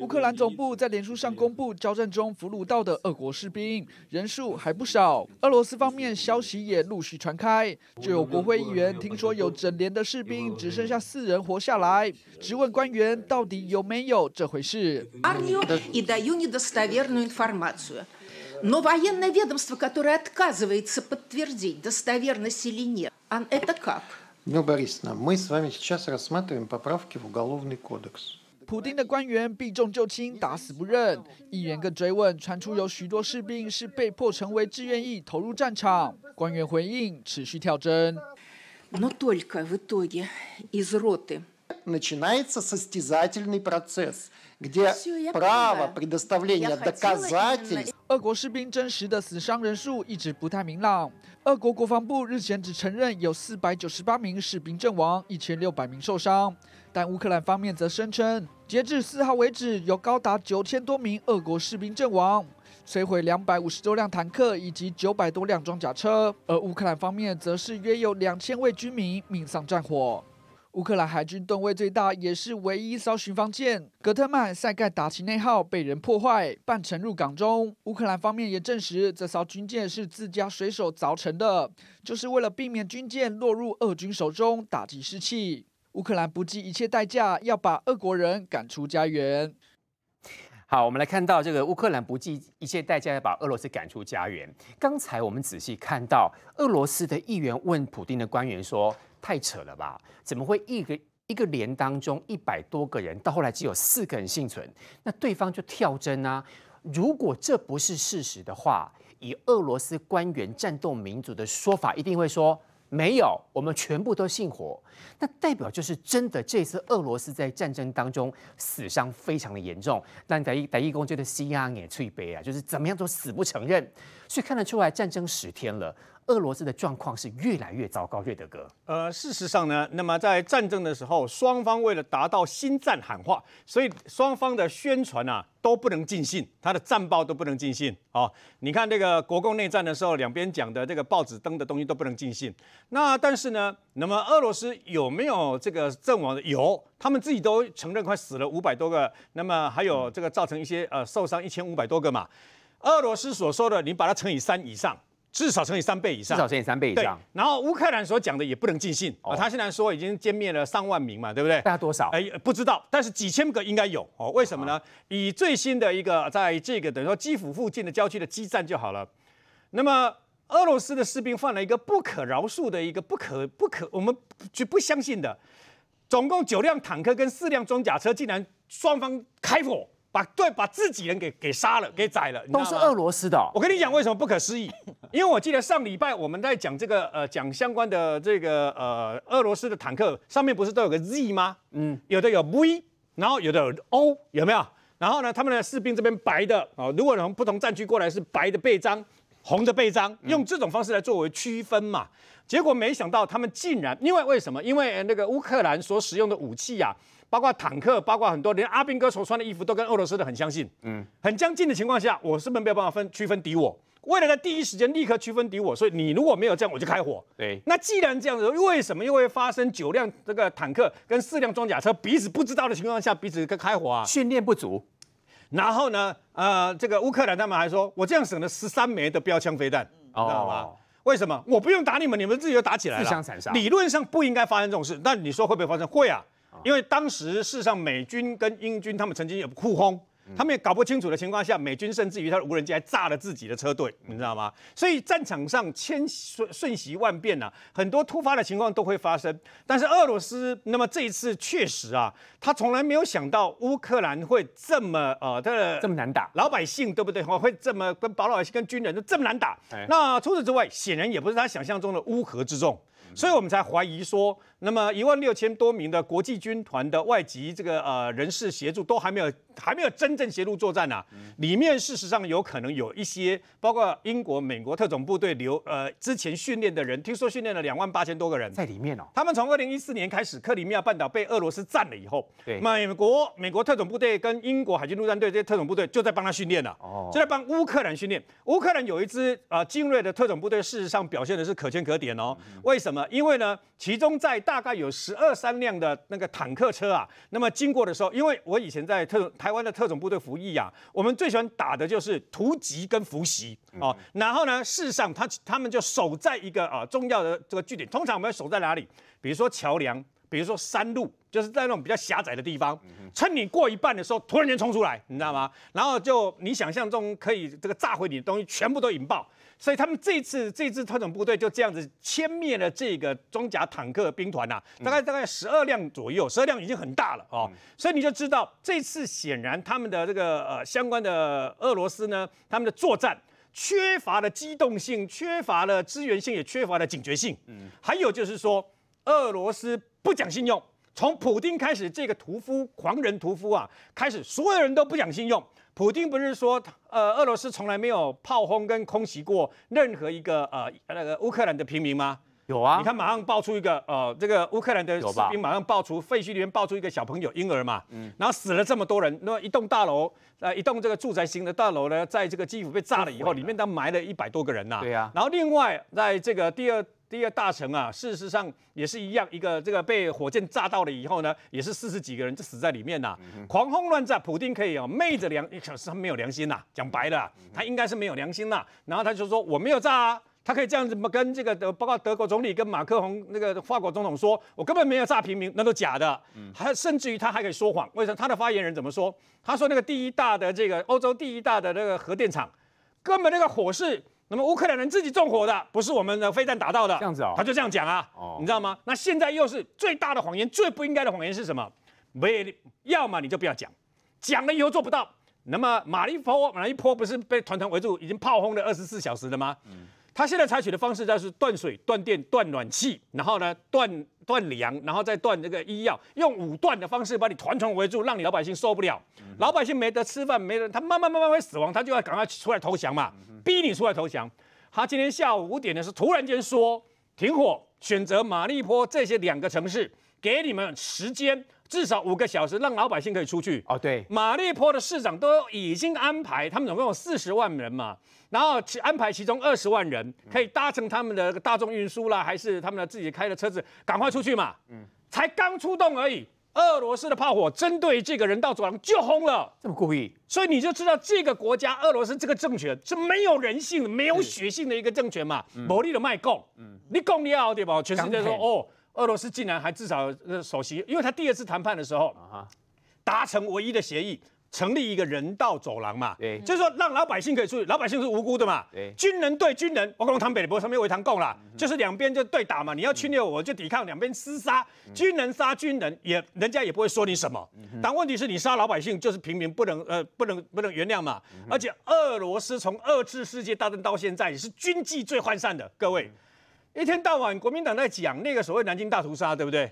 乌克兰总部在脸书上公布交战中俘虏到的俄国士兵人数还不少。俄罗斯方面消息也陆续传开，就有国会议员听说有整连的士兵只剩下四人活下来，质问官员到底有没有这回事。普丁的官员避重就轻，打死不认。议员更追问，传出有许多士兵是被迫成为志愿役投入战场。官员回应，持续跳针。俄国士兵真实的死伤人数一直不太明朗。俄国国防部日前只承认有四百九十八名士兵阵亡，，1600名受伤，但乌克兰方面则声称，截至四号为止，有高达九千多名俄国士兵阵亡，摧毁两百五十多辆坦克以及九百多辆装甲车，而乌克兰方面则是约有两千位军民命丧战火。乌克兰海军吨位最大，也是唯一一艘巡防舰“格特曼塞盖达奇内号”被人破坏，半沉入港中。乌克兰方面也证实，这艘军舰是自家水手凿成的，就是为了避免军舰落入俄军手中，打击士气。乌克兰不计一切代价要把俄国人赶出家园。好，我们来看到这个乌克兰不计一切代价要把俄罗斯赶出家园。刚才我们仔细看到，俄罗斯的议员问普丁的官员说。太扯了吧？怎么会一个一个连当中一百多个人，到后来只有四个人幸存？那对方就跳针啊！如果这不是事实的话，以俄罗斯官员战斗民族的说法，一定会说没有，我们全部都幸活。那代表就是真的，这次俄罗斯在战争当中死伤非常的严重。但在在一公这个西安也脆杯啊，就是怎么样都死不承认。所以看得出来，战争十天了。俄罗斯的状况是越来越糟糕，瑞德哥。呃，事实上呢，那么在战争的时候，双方为了达到心战喊话，所以双方的宣传啊都不能尽信，他的战报都不能尽信。哦，你看这个国共内战的时候，两边讲的这个报纸登的东西都不能尽信。那但是呢，那么俄罗斯有没有这个阵亡的？有，他们自己都承认快死了五百多个，那么还有这个造成一些呃受伤一千五百多个嘛。俄罗斯所说的，你把它乘以三以上。至少乘以三倍以上，至少乘以三倍以上。然后乌克兰所讲的也不能尽信啊，他现在说已经歼灭了上万名嘛，对不对？大概多少？哎，不知道，但是几千个应该有哦。为什么呢？以最新的一个，在这个等于说基辅附近的郊区的激战就好了。那么俄罗斯的士兵犯了一个不可饶恕的一个不可不可我们就不相信的，总共九辆坦克跟四辆装甲车，竟然双方开火。把对把自己人给给杀了，给宰了，都是俄罗斯的哦。我跟你讲为什么不可思议？因为我记得上礼拜我们在讲这个呃讲相关的这个呃俄罗斯的坦克上面不是都有个 Z 吗？嗯，有的有 V，然后有的有 O，有没有？然后呢，他们的士兵这边白的哦，如果从不同战区过来是白的背章，红的背章，用这种方式来作为区分嘛。结果没想到他们竟然，因为为什么？因为那个乌克兰所使用的武器呀。包括坦克，包括很多连阿兵哥所穿的衣服都跟俄罗斯的很相近，嗯，很相近的情况下，我是不是没有办法分区分敌我？为了在第一时间立刻区分敌我，所以你如果没有这样，我就开火。对，那既然这样子，为什么又会发生九辆这个坦克跟四辆装甲车彼此不知道的情况下彼此跟开火啊？训练不足。然后呢，呃，这个乌克兰他们还说，我这样省了十三枚的标枪飞弹，你知道吗？哦、为什么？我不用打你们，你们自己就打起来了。自相残杀。理论上不应该发生这种事，但你说会不会发生？会啊。因为当时事实上美军跟英军他们曾经有互轰。他们也搞不清楚的情况下，美军甚至于他的无人机还炸了自己的车队，你知道吗？所以战场上千瞬瞬息万变呐、啊，很多突发的情况都会发生。但是俄罗斯，那么这一次确实啊，他从来没有想到乌克兰会这么呃，他的这么难打，老百姓对不对？会这么跟保老百姓跟军人都这么难打。哎、那除此之外，显然也不是他想象中的乌合之众。所以我们才怀疑说，那么一万六千多名的国际军团的外籍这个呃人士协助都还没有还没有真正协助作战啊。里面事实上有可能有一些，包括英国、美国特种部队留呃之前训练的人，听说训练了两万八千多个人在里面哦。他们从二零一四年开始，克里米亚半岛被俄罗斯占了以后，对，美国美国特种部队跟英国海军陆战队这些特种部队就在帮他训练了，哦，就在帮乌克兰训练。乌克兰有一支啊精锐的特种部队，事实上表现的是可圈可点哦。为什么？因为呢，其中在大大概有十二三辆的那个坦克车啊，那么经过的时候，因为我以前在特种台湾的特种部队服役啊，我们最喜欢打的就是突击跟伏袭哦。然后呢，事实上他他们就守在一个啊重要的这个据点，通常我们要守在哪里？比如说桥梁，比如说山路，就是在那种比较狭窄的地方，趁你过一半的时候，突然间冲出来，你知道吗？然后就你想象中可以这个炸毁你的东西，全部都引爆。所以他们这次这支特种部队就这样子歼灭了这个装甲坦克兵团呐，大概大概十二辆左右，十二辆已经很大了哦。所以你就知道这次显然他们的这个呃相关的俄罗斯呢，他们的作战缺乏了机动性，缺乏了支援性，也缺乏了警觉性。嗯，还有就是说俄罗斯不讲信用，从普丁开始这个屠夫狂人屠夫啊开始，所有人都不讲信用。普京不是说，呃，俄罗斯从来没有炮轰跟空袭过任何一个呃那个乌克兰的平民吗？有啊，你看马上爆出一个呃这个乌克兰的士兵马上爆出废墟里面爆出一个小朋友婴儿嘛，嗯，然后死了这么多人，那么一栋大楼呃一栋这个住宅型的大楼呢，在这个基辅被炸了以后，里面都埋了一百多个人呐，对啊，然后另外在这个第二。第二大城啊，事实上也是一样，一个这个被火箭炸到了以后呢，也是四十几个人就死在里面呐、啊，嗯、狂轰乱炸，普丁可以哦，昧着良，可是他没有良心呐、啊，讲白了、啊，他应该是没有良心呐、啊，然后他就说我没有炸啊，他可以这样子跟这个德，包括德国总理跟马克宏那个法国总统说，我根本没有炸平民，那都假的，还甚至于他还可以说谎，为什么？他的发言人怎么说？他说那个第一大的这个欧洲第一大的那个核电厂，根本那个火势。那么乌克兰人自己纵火的，不是我们的飞弹打到的，这样子哦，他就这样讲啊，哦，你知道吗？那现在又是最大的谎言，最不应该的谎言是什么？没，要么你就不要讲，讲了以后做不到。那么马利坡，马利坡不是被团团围住，已经炮轰了二十四小时了吗？嗯，他现在采取的方式就是断水、断电、断暖气，然后呢断断粮，然后再断这个医药，用武断的方式把你团团围住，让你老百姓受不了，嗯、老百姓没得吃饭，没人他慢慢慢慢会死亡，他就要赶快出来投降嘛。嗯逼你出来投降，他今天下午五点的时候突然间说停火，选择马利坡这些两个城市，给你们时间至少五个小时，让老百姓可以出去。哦，对，马利坡的市长都已经安排，他们总共有四十万人嘛，然后安排其中二十万人可以搭乘他们的大众运输啦，还是他们的自己开的车子，赶快出去嘛。嗯，才刚出动而已。俄罗斯的炮火针对这个人道走廊就轰了，这么故意，所以你就知道这个国家俄罗斯这个政权是没有人性、没有血性的一个政权嘛，没力的卖供，嗯，你供你好对吧？全世界说哦，俄罗斯竟然还至少首席，因为他第二次谈判的时候达成唯一的协议。成立一个人道走廊嘛，对，就是说让老百姓可以出去，老百姓是无辜的嘛，对，军人对军人，我讲台北的不上面为堂共啦，就是两边就对打嘛，你要侵略我就抵抗，两边厮杀，军人杀军人也人家也不会说你什么，但问题是你杀老百姓就是平民不能呃不能不能原谅嘛，而且俄罗斯从二次世界大战到现在也是军纪最涣散的，各位一天到晚国民党在讲那个所谓南京大屠杀，对不对？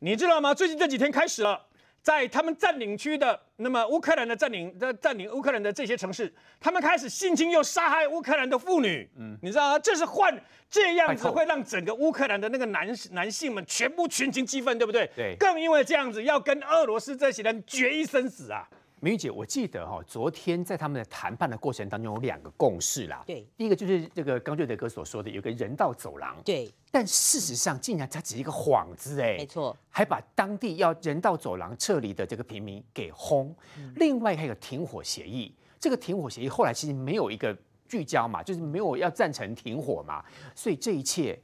你知道吗？最近这几天开始了。在他们占领区的，那么乌克兰的占领的占领乌克兰的这些城市，他们开始性侵又杀害乌克兰的妇女，嗯，你知道吗？这是换这样子会让整个乌克兰的那个男男性们全部群情激愤，对不对？对，更因为这样子要跟俄罗斯这些人决一生死啊。明玉姐，我记得哈，昨天在他们的谈判的过程当中有两个共识啦。对，第一个就是这个刚瑞德哥所说的有个人道走廊。对，但事实上竟然它只是一个幌子哎。没错，还把当地要人道走廊撤离的这个平民给轰。嗯、另外还有停火协议，这个停火协议后来其实没有一个聚焦嘛，就是没有要赞成停火嘛，所以这一切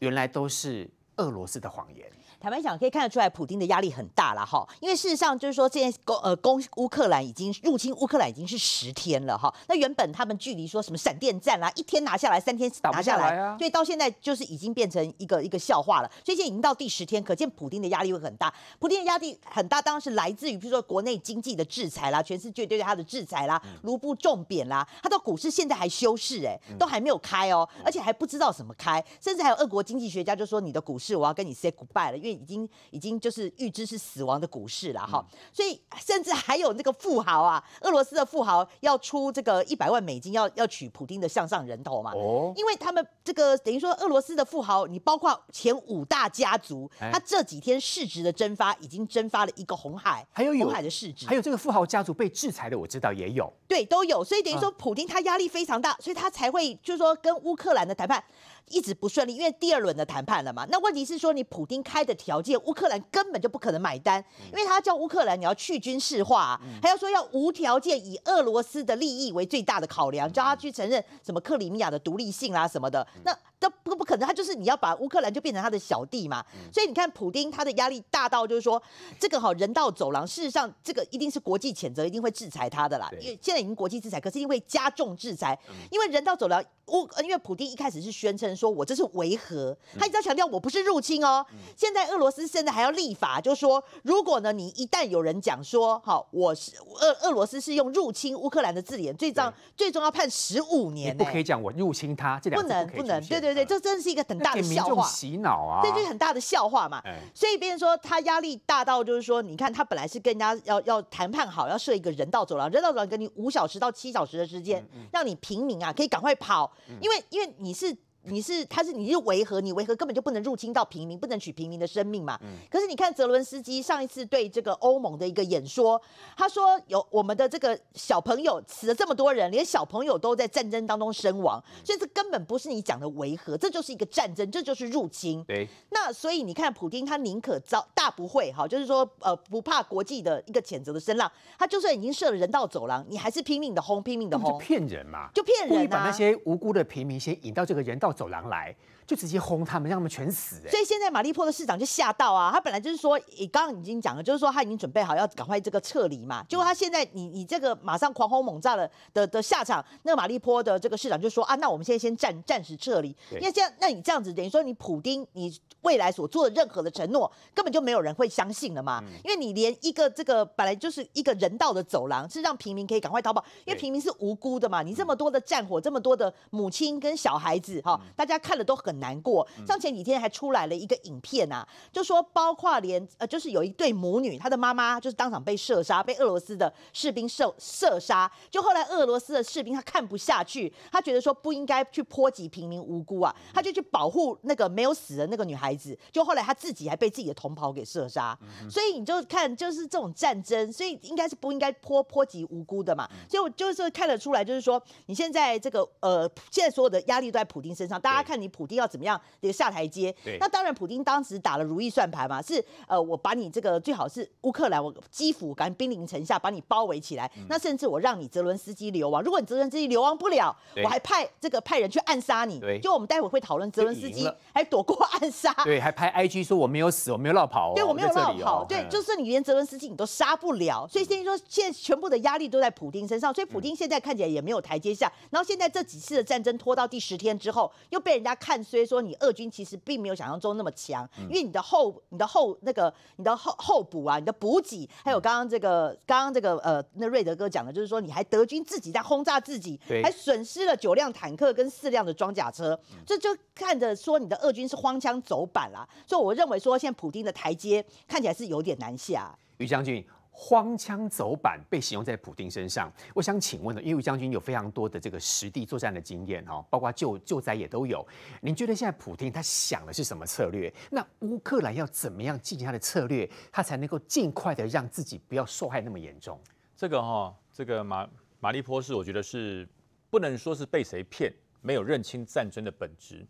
原来都是俄罗斯的谎言。坦白讲，可以看得出来，普丁的压力很大了哈。因为事实上就是说，现在攻呃攻乌克兰已经入侵乌克兰已经是十天了哈。那原本他们距离说什么闪电战啦，一天拿下来，三天拿下来，啊，所以到现在就是已经变成一个一个笑话了。所以现在已经到第十天，可见普丁的压力会很大。普丁的压力很大，当然是来自于比如说国内经济的制裁啦，全世界对他的制裁啦，卢布重贬啦，他的股市现在还休市哎，都还没有开哦，而且还不知道怎么开，甚至还有俄国经济学家就说，你的股市我要跟你 say goodbye 了，因为已经已经就是预知是死亡的股市了哈，嗯、所以甚至还有那个富豪啊，俄罗斯的富豪要出这个一百万美金要要取普丁的向上人头嘛，哦，因为他们这个等于说俄罗斯的富豪，你包括前五大家族，欸、他这几天市值的蒸发已经蒸发了一个红海，还有红海的市值，还有这个富豪家族被制裁的，我知道也有，对，都有，所以等于说普丁他压力非常大，所以他才会就是说跟乌克兰的谈判。一直不顺利，因为第二轮的谈判了嘛。那问题是说，你普丁开的条件，乌克兰根本就不可能买单，因为他叫乌克兰你要去军事化，还要说要无条件以俄罗斯的利益为最大的考量，叫他去承认什么克里米亚的独立性啦什么的。那都不不可能，他就是你要把乌克兰就变成他的小弟嘛。所以你看，普丁他的压力大到就是说，这个好人道走廊，事实上这个一定是国际谴责，一定会制裁他的啦。因为现在已经国际制裁，可是因为加重制裁，因为人道走廊。乌，因为普丁一开始是宣称说，我这是维和，他一直要强调我不是入侵哦。现在俄罗斯现在还要立法，就是说，如果呢，你一旦有人讲说，好，我是俄俄罗斯是用入侵乌克兰的字眼，最终最终要判十五年。不可以讲我入侵他，这两不能不能，对对对对，这真的是一个很大的笑话。洗脑啊，这就是很大的笑话嘛。所以别人说他压力大到就是说，你看他本来是跟人家要要谈判好，要设一个人道走廊，人道走廊给你五小时到七小时的时间，让你平民啊可以赶快跑。因为因为你是。你是他是你是维和，你维和根本就不能入侵到平民，不能取平民的生命嘛。嗯、可是你看泽伦斯基上一次对这个欧盟的一个演说，他说有我们的这个小朋友死了这么多人，连小朋友都在战争当中身亡，所以这根本不是你讲的维和，这就是一个战争，这就是入侵。对。那所以你看普京他宁可遭大不讳哈，就是说呃不怕国际的一个谴责的声浪，他就算已经设了人道走廊，你还是拼命的轰，拼命的轰。就骗人嘛。就骗人啊。把那些无辜的平民先引到这个人道走廊来。就直接轰他们，让他们全死。所以现在马利坡的市长就吓到啊，他本来就是说，你刚刚已经讲了，就是说他已经准备好要赶快这个撤离嘛。结果他现在你你这个马上狂轰猛炸了的的下场，那个马利坡的这个市长就说啊，那我们现在先暂暂时撤离，因为这样，那你这样子等于说你普丁你未来所做的任何的承诺，根本就没有人会相信了嘛。因为你连一个这个本来就是一个人道的走廊，是让平民可以赶快逃跑，因为平民是无辜的嘛。你这么多的战火，这么多的母亲跟小孩子哈，大家看了都很。难过，像前几天还出来了一个影片啊，就说包括连呃，就是有一对母女，她的妈妈就是当场被射杀，被俄罗斯的士兵射射杀。就后来俄罗斯的士兵他看不下去，他觉得说不应该去波及平民无辜啊，他就去保护那个没有死的那个女孩子。就后来他自己还被自己的同袍给射杀，所以你就看就是这种战争，所以应该是不应该波波及无辜的嘛。所以我就是看得出来，就是说你现在这个呃，现在所有的压力都在普丁身上，大家看你普丁要。怎么样？这个下台阶？那当然，普丁当时打了如意算盘嘛，是呃，我把你这个最好是乌克兰，我基辅赶紧兵临城下，把你包围起来。嗯、那甚至我让你泽伦斯基流亡，如果你泽伦斯基流亡不了，我还派这个派人去暗杀你。对就我们待会会讨论泽伦斯基还躲过暗杀，对，还拍 IG 说我没有死，我没有落跑、哦，对我没有落跑，哦、对，就是你连泽伦斯基你都杀不了，所以现在说现在全部的压力都在普丁身上，所以普丁现在看起来也没有台阶下。然后现在这几次的战争拖到第十天之后，又被人家看衰说你俄军。其实并没有想象中那么强，因为你的后、你的后那个、你的后后补啊，你的补给，还有刚刚这个、刚刚这个呃，那瑞德哥讲的，就是说你还德军自己在轰炸自己，对还损失了九辆坦克跟四辆的装甲车，这就看着说你的俄军是荒腔走板啦。所以我认为说，现在普丁的台阶看起来是有点难下。于将军。荒腔走板被形容在普丁身上，我想请问呢，因为将军有非常多的这个实地作战的经验哈，包括救救灾也都有。您觉得现在普丁他想的是什么策略？那乌克兰要怎么样进行他的策略，他才能够尽快的让自己不要受害那么严重？这个哈，这个马马利波士，我觉得是不能说是被谁骗，没有认清战争的本质。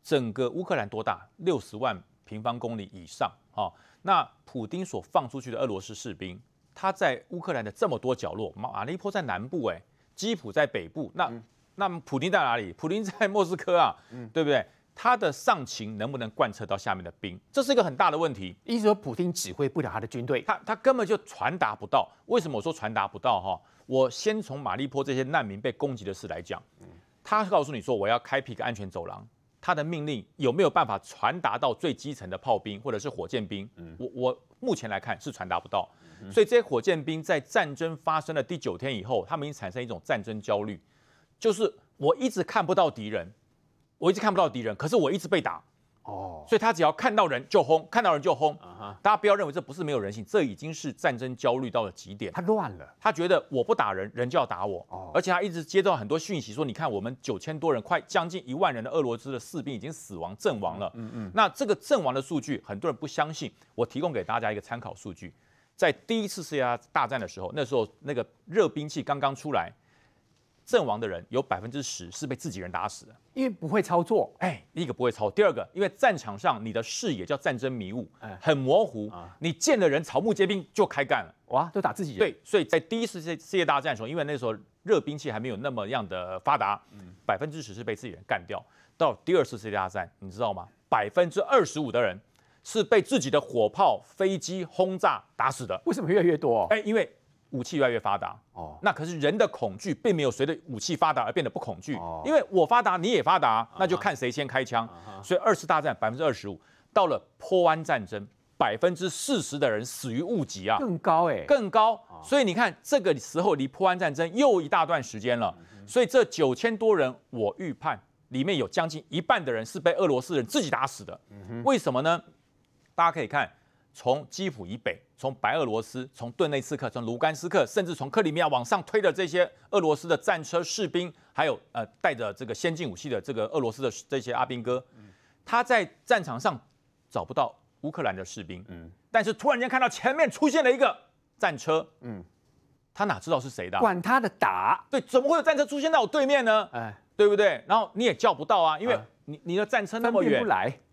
整个乌克兰多大？六十万平方公里以上啊。那普丁所放出去的俄罗斯士兵，他在乌克兰的这么多角落，马马利坡在南部，哎，基辅在北部，那、嗯、那普丁在哪里？普丁在莫斯科啊，嗯、对不对？他的上情能不能贯彻到下面的兵？这是一个很大的问题。意思说，普丁指挥不了他的军队，他他根本就传达不到。为什么我说传达不到？哈，我先从马利坡这些难民被攻击的事来讲，他告诉你说，我要开辟一个安全走廊。他的命令有没有办法传达到最基层的炮兵或者是火箭兵？嗯，我我目前来看是传达不到，所以这些火箭兵在战争发生的第九天以后，他们已经产生一种战争焦虑，就是我一直看不到敌人，我一直看不到敌人，可是我一直被打。哦，所以他只要看到人就轰，看到人就轰。大家不要认为这不是没有人性，这已经是战争焦虑到了极点。他乱了，他觉得我不打人，人就要打我。哦，而且他一直接到很多讯息说，你看我们九千多人，快将近一万人的俄罗斯的士兵已经死亡阵亡了。嗯嗯。那这个阵亡的数据，很多人不相信。我提供给大家一个参考数据，在第一次世界大战的时候，那时候那个热兵器刚刚出来，阵亡的人有百分之十是被自己人打死的，因为不会操作。哎，第一个不会操，第二个，因为战场上你的视野叫战争迷雾，很模糊，你见了人草木皆兵就开干了，哇，都打自己人。对，所以在第一次世界大战的时候，因为那时候热兵器还没有那么样的发达，百分之十是被自己人干掉。到第二次世界大战，你知道吗？百分之二十五的人是被自己的火炮、飞机轰炸打死的。为什么越来越多？哎，因为。武器越来越发达。哦，那可是人的恐惧并没有随着武器发达而变得不恐惧，哦、因为我发达你也发达，那就看谁先开枪。啊、所以二次大战百分之二十五，到了波湾战争百分之四十的人死于误击啊，更高哎，更高。所以你看这个时候离波湾战争又一大段时间了，所以这九千多人，我预判里面有将近一半的人是被俄罗斯人自己打死的。为什么呢？大家可以看。从基辅以北，从白俄罗斯，从顿内茨克，从卢甘斯克，甚至从克里米亚往上推的这些俄罗斯的战车、士兵，还有呃带着这个先进武器的这个俄罗斯的这些阿兵哥，他在战场上找不到乌克兰的士兵，嗯，但是突然间看到前面出现了一个战车，嗯，他哪知道是谁的？管他的打，对，怎么会有战车出现在我对面呢？哎，对不对？然后你也叫不到啊，因为你你的战车那么远，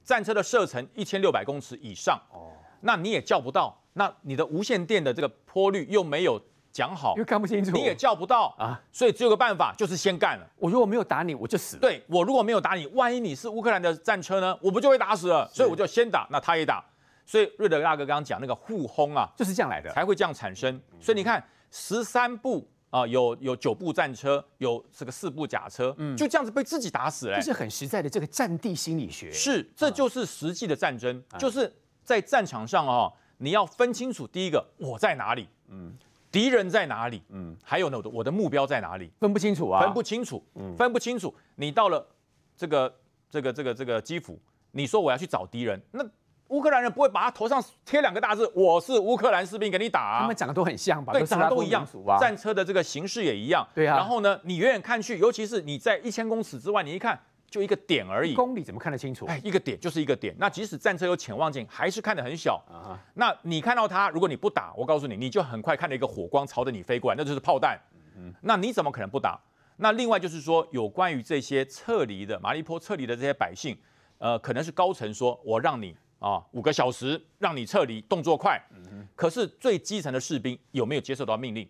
战车的射程一千六百公尺以上，哦。那你也叫不到，那你的无线电的这个坡率又没有讲好，又看不清楚，你也叫不到啊，所以只有个办法，就是先干了。我如果没有打你，我就死了。对，我如果没有打你，万一你是乌克兰的战车呢，我不就会打死了？所以我就先打，那他也打，所以瑞德大哥刚刚讲那个互轰啊，就是这样来的，才会这样产生。所以你看，十三部啊，有有九部战车，有这个四部甲车，嗯，就这样子被自己打死了。这是很实在的这个战地心理学。是，这就是实际的战争，就是在战场上啊。你要分清楚，第一个我在哪里，嗯，敌人在哪里，嗯，还有呢，我的我的目标在哪里，分不清楚啊，分不清楚，嗯，分不清楚。你到了这个这个这个这个基辅，你说我要去找敌人，那乌克兰人不会把他头上贴两个大字，我是乌克兰士兵给你打啊。他们长得都很像吧？对，长得都一样，战车的这个形式也一样，对啊。然后呢，你远远看去，尤其是你在一千公尺之外，你一看。就一个点而已，公里怎么看得清楚？哎，一个点就是一个点。那即使战车有潜望镜，还是看得很小。Uh. 那你看到它，如果你不打，我告诉你，你就很快看到一个火光朝着你飞过来，那就是炮弹。Uh. 那你怎么可能不打？那另外就是说，有关于这些撤离的马利坡撤离的这些百姓，呃，可能是高层说，我让你啊五个小时让你撤离，动作快。Uh. 可是最基层的士兵有没有接受到命令？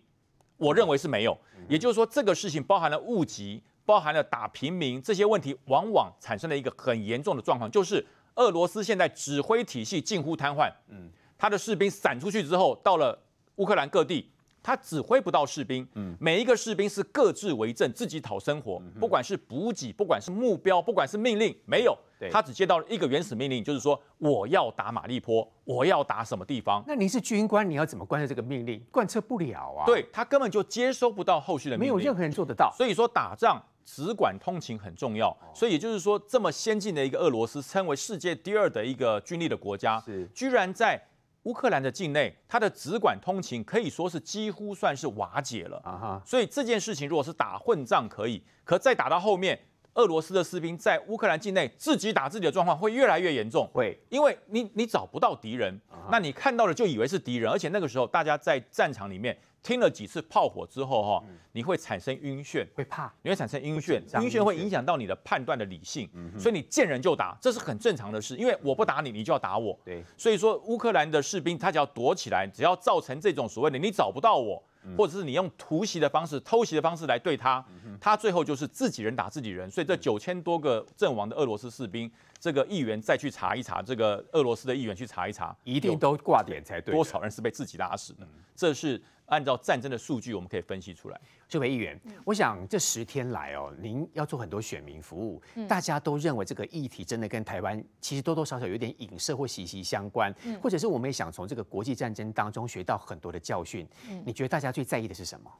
我认为是没有。Uh. 也就是说，这个事情包含了误击。包含了打平民这些问题，往往产生了一个很严重的状况，就是俄罗斯现在指挥体系近乎瘫痪。嗯，他的士兵散出去之后，到了乌克兰各地，他指挥不到士兵。嗯，每一个士兵是各自为政，自己讨生活。不管是补给，不管是目标，不管是命令，没有。他只接到了一个原始命令，就是说我要打马利坡，我要打什么地方。那您是军官，你要怎么贯彻这个命令？贯彻不了啊。对，他根本就接收不到后续的命令，没有任何人做得到。所以说打仗。只管通勤很重要，所以也就是说，这么先进的一个俄罗斯，称为世界第二的一个军力的国家，是。居然在乌克兰的境内，它的只管通勤可以说是几乎算是瓦解了。啊哈！所以这件事情如果是打混仗可以，可再打到后面，俄罗斯的士兵在乌克兰境内自己打自己的状况会越来越严重，会，因为你你找不到敌人，那你看到了就以为是敌人，而且那个时候大家在战场里面。听了几次炮火之后，哈，你会产生晕眩，会怕，你会产生晕眩，晕眩会影响到你的判断的理性，所以你见人就打，这是很正常的事，因为我不打你，你就要打我。对，所以说乌克兰的士兵他只要躲起来，只要造成这种所谓的你找不到我，或者是你用突袭的方式、偷袭的方式来对他，他最后就是自己人打自己人。所以这九千多个阵亡的俄罗斯士兵，这个议员再去查一查，这个俄罗斯的议员去查一查，一定都挂点才对。多少人是被自己打死的？这是。按照战争的数据，我们可以分析出来。这位议员，我想这十天来哦，您要做很多选民服务，大家都认为这个议题真的跟台湾其实多多少少有点影射或息息相关，或者是我们也想从这个国际战争当中学到很多的教训。你觉得大家最在意的是什么？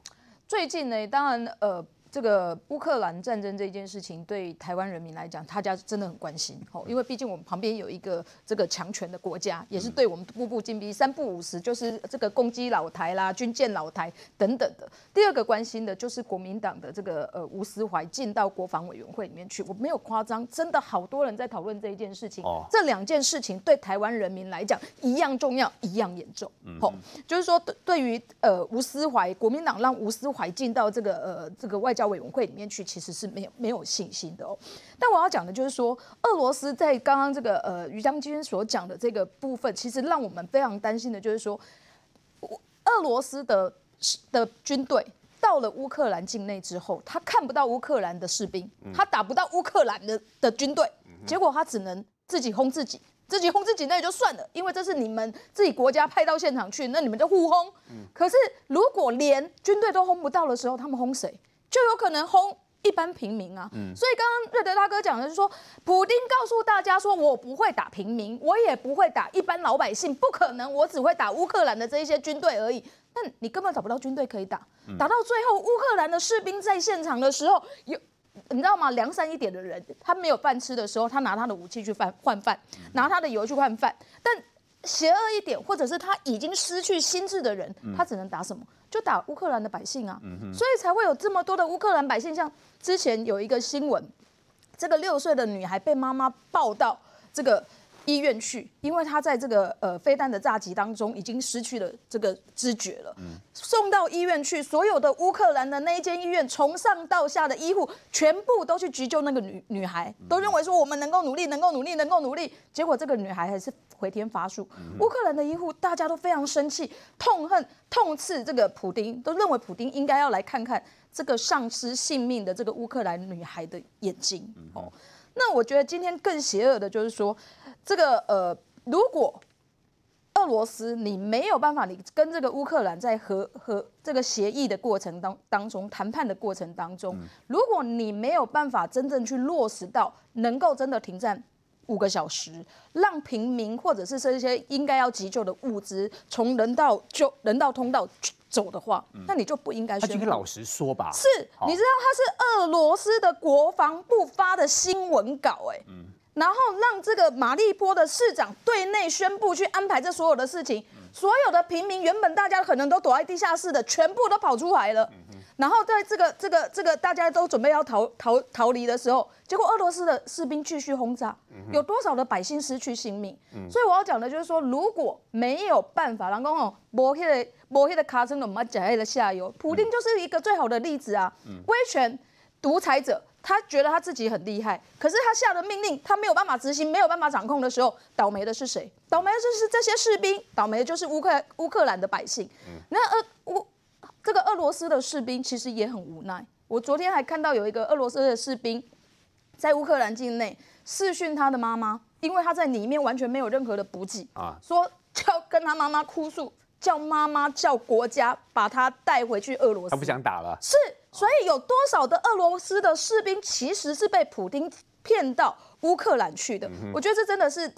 最近呢，当然呃。这个乌克兰战争这件事情，对台湾人民来讲，大家真的很关心哦，因为毕竟我们旁边有一个这个强权的国家，也是对我们步步紧逼，三不五时就是这个攻击老台啦、军舰老台等等的。第二个关心的就是国民党的这个呃吴思怀进到国防委员会里面去，我没有夸张，真的好多人在讨论这一件事情。哦，这两件事情对台湾人民来讲一样重要，一样严重。嗯，就是说对对于呃吴思怀，国民党让吴思怀进到这个呃这个外交。交委员会里面去，其实是没有没有信心的哦。但我要讲的就是说，俄罗斯在刚刚这个呃于将军所讲的这个部分，其实让我们非常担心的就是说，俄罗斯的的军队到了乌克兰境内之后，他看不到乌克兰的士兵，他打不到乌克兰的的军队，结果他只能自己轰自己。自己轰自己那也就算了，因为这是你们自己国家派到现场去，那你们就互轰。嗯、可是如果连军队都轰不到的时候，他们轰谁？就有可能轰一般平民啊。嗯、所以刚刚瑞德大哥讲的就是说，普丁告诉大家说，我不会打平民，我也不会打一般老百姓，不可能，我只会打乌克兰的这一些军队而已。但你根本找不到军队可以打，打到最后，乌克兰的士兵在现场的时候有。你知道吗？良善一点的人，他没有饭吃的时候，他拿他的武器去换换饭，拿他的油去换饭。但邪恶一点，或者是他已经失去心智的人，他只能打什么？就打乌克兰的百姓啊！所以才会有这么多的乌克兰百姓。像之前有一个新闻，这个六岁的女孩被妈妈抱到这个。医院去，因为他在这个呃飞弹的炸击当中已经失去了这个知觉了。嗯，送到医院去，所有的乌克兰的那一间医院从上到下的医护全部都去急救那个女女孩，都认为说我们能够努力，能够努力，能够努力。结果这个女孩还是回天乏术。乌克兰的医护大家都非常生气，痛恨、痛斥这个普丁，都认为普丁应该要来看看这个丧失性命的这个乌克兰女孩的眼睛。哦，那我觉得今天更邪恶的就是说。这个呃，如果俄罗斯你没有办法，你跟这个乌克兰在和和这个协议的过程当当中谈判的过程当中，如果你没有办法真正去落实到能够真的停战五个小时，让平民或者是这些应该要急救的物资从人道救人道通道走的话，那你就不应该。他应该老实说吧。是，你知道他是俄罗斯的国防部发的新闻稿，哎。然后让这个马利波的市长对内宣布去安排这所有的事情，所有的平民原本大家可能都躲在地下室的，全部都跑出来了。然后在这个这个这个大家都准备要逃逃逃离的时候，结果俄罗斯的士兵继续轰炸，有多少的百姓失去性命？所以我要讲的就是说，如果没有办法，然后摩黑的卡森的马甲的下游，普丁就是一个最好的例子啊，威权独裁者。他觉得他自己很厉害，可是他下的命令他没有办法执行，没有办法掌控的时候，倒霉的是谁？倒霉的就是这些士兵，倒霉的就是乌克乌克兰的百姓。嗯、那俄乌这个俄罗斯的士兵其实也很无奈。我昨天还看到有一个俄罗斯的士兵在乌克兰境内视讯他的妈妈，因为他在里面完全没有任何的补给啊，说要跟他妈妈哭诉，叫妈妈叫国家把他带回去俄罗斯。他不想打了，是。所以有多少的俄罗斯的士兵其实是被普丁骗到乌克兰去的？我觉得这真的是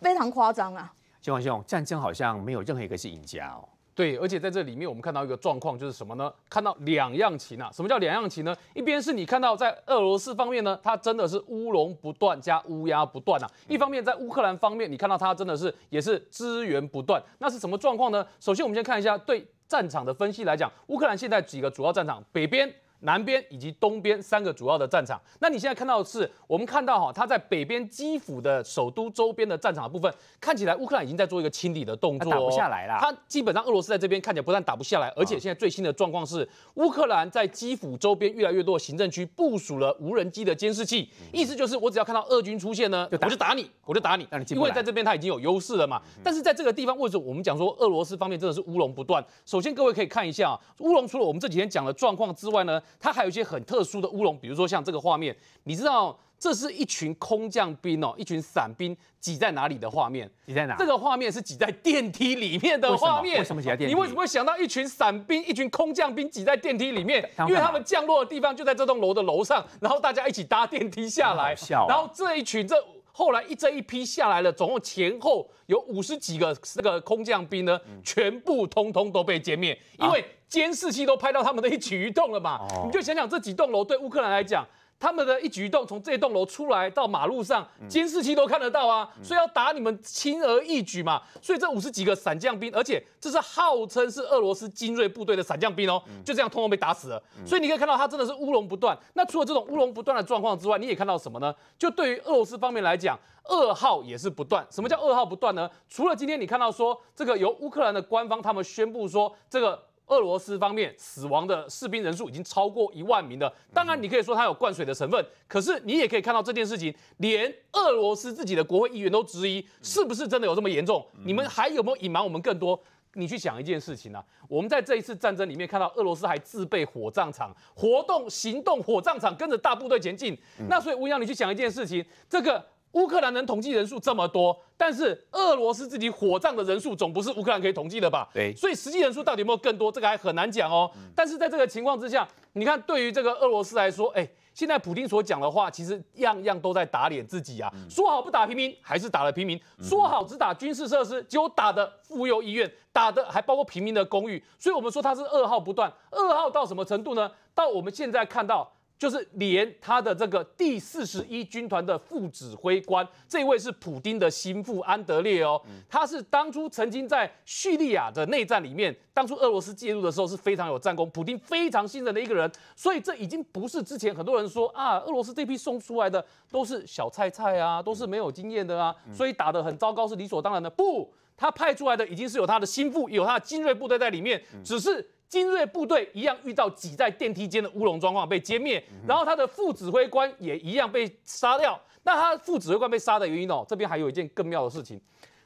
非常夸张啊！嶔煌兄，战争好像没有任何一个是赢家哦。对，而且在这里面我们看到一个状况就是什么呢？看到两样情啊！什么叫两样情呢？一边是你看到在俄罗斯方面呢，它真的是乌龙不断加乌鸦不断啊；一方面在乌克兰方面，你看到它真的是也是支援不断。那是什么状况呢？首先我们先看一下对。战场的分析来讲，乌克兰现在几个主要战场，北边。南边以及东边三个主要的战场，那你现在看到的是，我们看到哈，它在北边基辅的首都周边的战场的部分，看起来乌克兰已经在做一个清理的动作，打不下来了。它基本上俄罗斯在这边看起来不但打不下来，而且现在最新的状况是，乌克兰在基辅周边越来越多的行政区部署了无人机的监视器，意思就是我只要看到俄军出现呢，我就打你，我就打你，因为在这边它已经有优势了嘛。但是在这个地方，为什么我们讲说俄罗斯方面真的是乌龙不断？首先各位可以看一下，乌龙除了我们这几天讲的状况之外呢，它还有一些很特殊的乌龙，比如说像这个画面，你知道这是一群空降兵哦，一群伞兵挤在哪里的画面？挤在哪？这个画面是挤在电梯里面的画面。为什么挤在电梯？你为什么会想到一群伞兵、一群空降兵挤在电梯里面？因为他们降落的地方就在这栋楼的楼上，然后大家一起搭电梯下来。啊、然后这一群这后来一这一批下来了，总共前后有五十几个这个空降兵呢，嗯、全部通通都被歼灭，因为。监视器都拍到他们的一举一动了嘛？你就想想这几栋楼对乌克兰来讲，他们的一举一动，从这栋楼出来到马路上，监视器都看得到啊，所以要打你们轻而易举嘛。所以这五十几个伞降兵，而且这是号称是俄罗斯精锐部队的伞降兵哦，就这样通通被打死了。所以你可以看到，他真的是乌龙不断。那除了这种乌龙不断的状况之外，你也看到什么呢？就对于俄罗斯方面来讲，噩耗也是不断。什么叫噩耗不断呢？除了今天你看到说这个由乌克兰的官方他们宣布说这个。俄罗斯方面死亡的士兵人数已经超过一万名了。当然，你可以说它有灌水的成分，可是你也可以看到这件事情，连俄罗斯自己的国会议员都质疑，是不是真的有这么严重？你们还有没有隐瞒我们更多？你去想一件事情啊，我们在这一次战争里面看到俄罗斯还自备火葬场，活动行动火葬场跟着大部队前进。那所以吴洋，你去想一件事情，这个。乌克兰能统计人数这么多，但是俄罗斯自己火葬的人数总不是乌克兰可以统计的吧？对，所以实际人数到底有没有更多，这个还很难讲哦。但是在这个情况之下，你看对于这个俄罗斯来说，哎，现在普京所讲的话，其实样样都在打脸自己啊。说好不打平民，还是打了平民；说好只打军事设施，结果打的妇幼医院，打的还包括平民的公寓。所以我们说他是噩耗不断，噩耗到什么程度呢？到我们现在看到。就是连他的这个第四十一军团的副指挥官，这位是普丁的心腹安德烈哦，他是当初曾经在叙利亚的内战里面，当初俄罗斯介入的时候是非常有战功，普丁非常信任的一个人，所以这已经不是之前很多人说啊，俄罗斯这批送出来的都是小菜菜啊，都是没有经验的啊，所以打得很糟糕是理所当然的。不，他派出来的已经是有他的心腹，有他的精锐部队在里面，只是。精锐部队一样遇到挤在电梯间的乌龙状况，被歼灭，然后他的副指挥官也一样被杀掉。那他副指挥官被杀的原因哦，这边还有一件更妙的事情，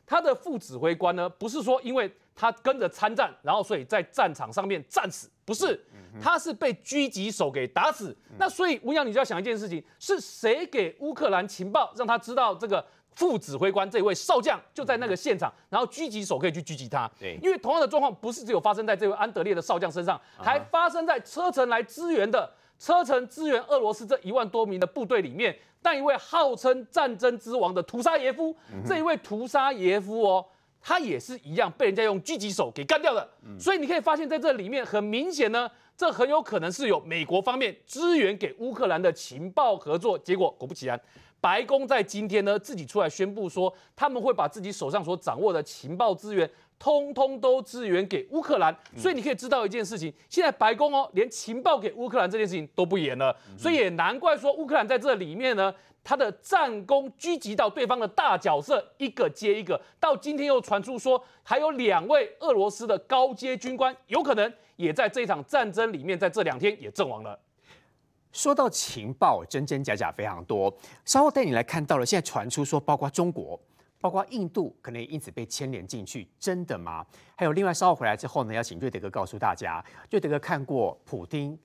他的副指挥官呢，不是说因为他跟着参战，然后所以在战场上面战死，不是，他是被狙击手给打死。那所以吴洋，你就要想一件事情，是谁给乌克兰情报，让他知道这个？副指挥官这位少将就在那个现场，然后狙击手可以去狙击他。对，因为同样的状况不是只有发生在这位安德烈的少将身上，还发生在车臣来支援的车臣支援俄罗斯这一万多名的部队里面。但一位号称战争之王的屠杀耶夫，这一位屠杀耶夫哦，他也是一样被人家用狙击手给干掉的。所以你可以发现，在这里面很明显呢，这很有可能是有美国方面支援给乌克兰的情报合作。结果果不其然。白宫在今天呢，自己出来宣布说，他们会把自己手上所掌握的情报资源，通通都支援给乌克兰。所以你可以知道一件事情，现在白宫哦，连情报给乌克兰这件事情都不演了。所以也难怪说，乌克兰在这里面呢，他的战功狙击到对方的大角色，一个接一个。到今天又传出说，还有两位俄罗斯的高阶军官，有可能也在这场战争里面，在这两天也阵亡了。说到情报，真真假假非常多。稍后带你来看到了，现在传出说，包括中国、包括印度，可能也因此被牵连进去，真的吗？还有另外，稍后回来之后呢，要请瑞德哥告诉大家，瑞德哥看过普丁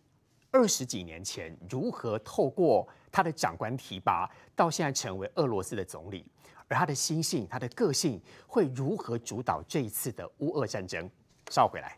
二十几年前如何透过他的长官提拔，到现在成为俄罗斯的总理，而他的心性、他的个性会如何主导这一次的乌俄战争？稍后回来。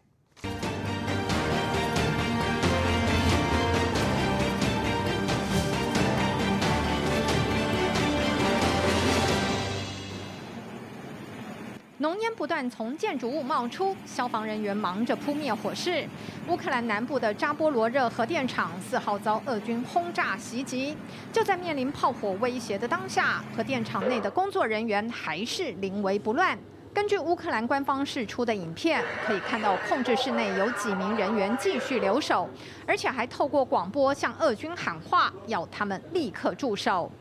浓烟不断从建筑物冒出，消防人员忙着扑灭火势。乌克兰南部的扎波罗热核电厂四号遭俄军轰炸袭击，就在面临炮火威胁的当下，核电厂内的工作人员还是临危不乱。根据乌克兰官方释出的影片，可以看到控制室内有几名人员继续留守，而且还透过广播向俄军喊话，要他们立刻驻守。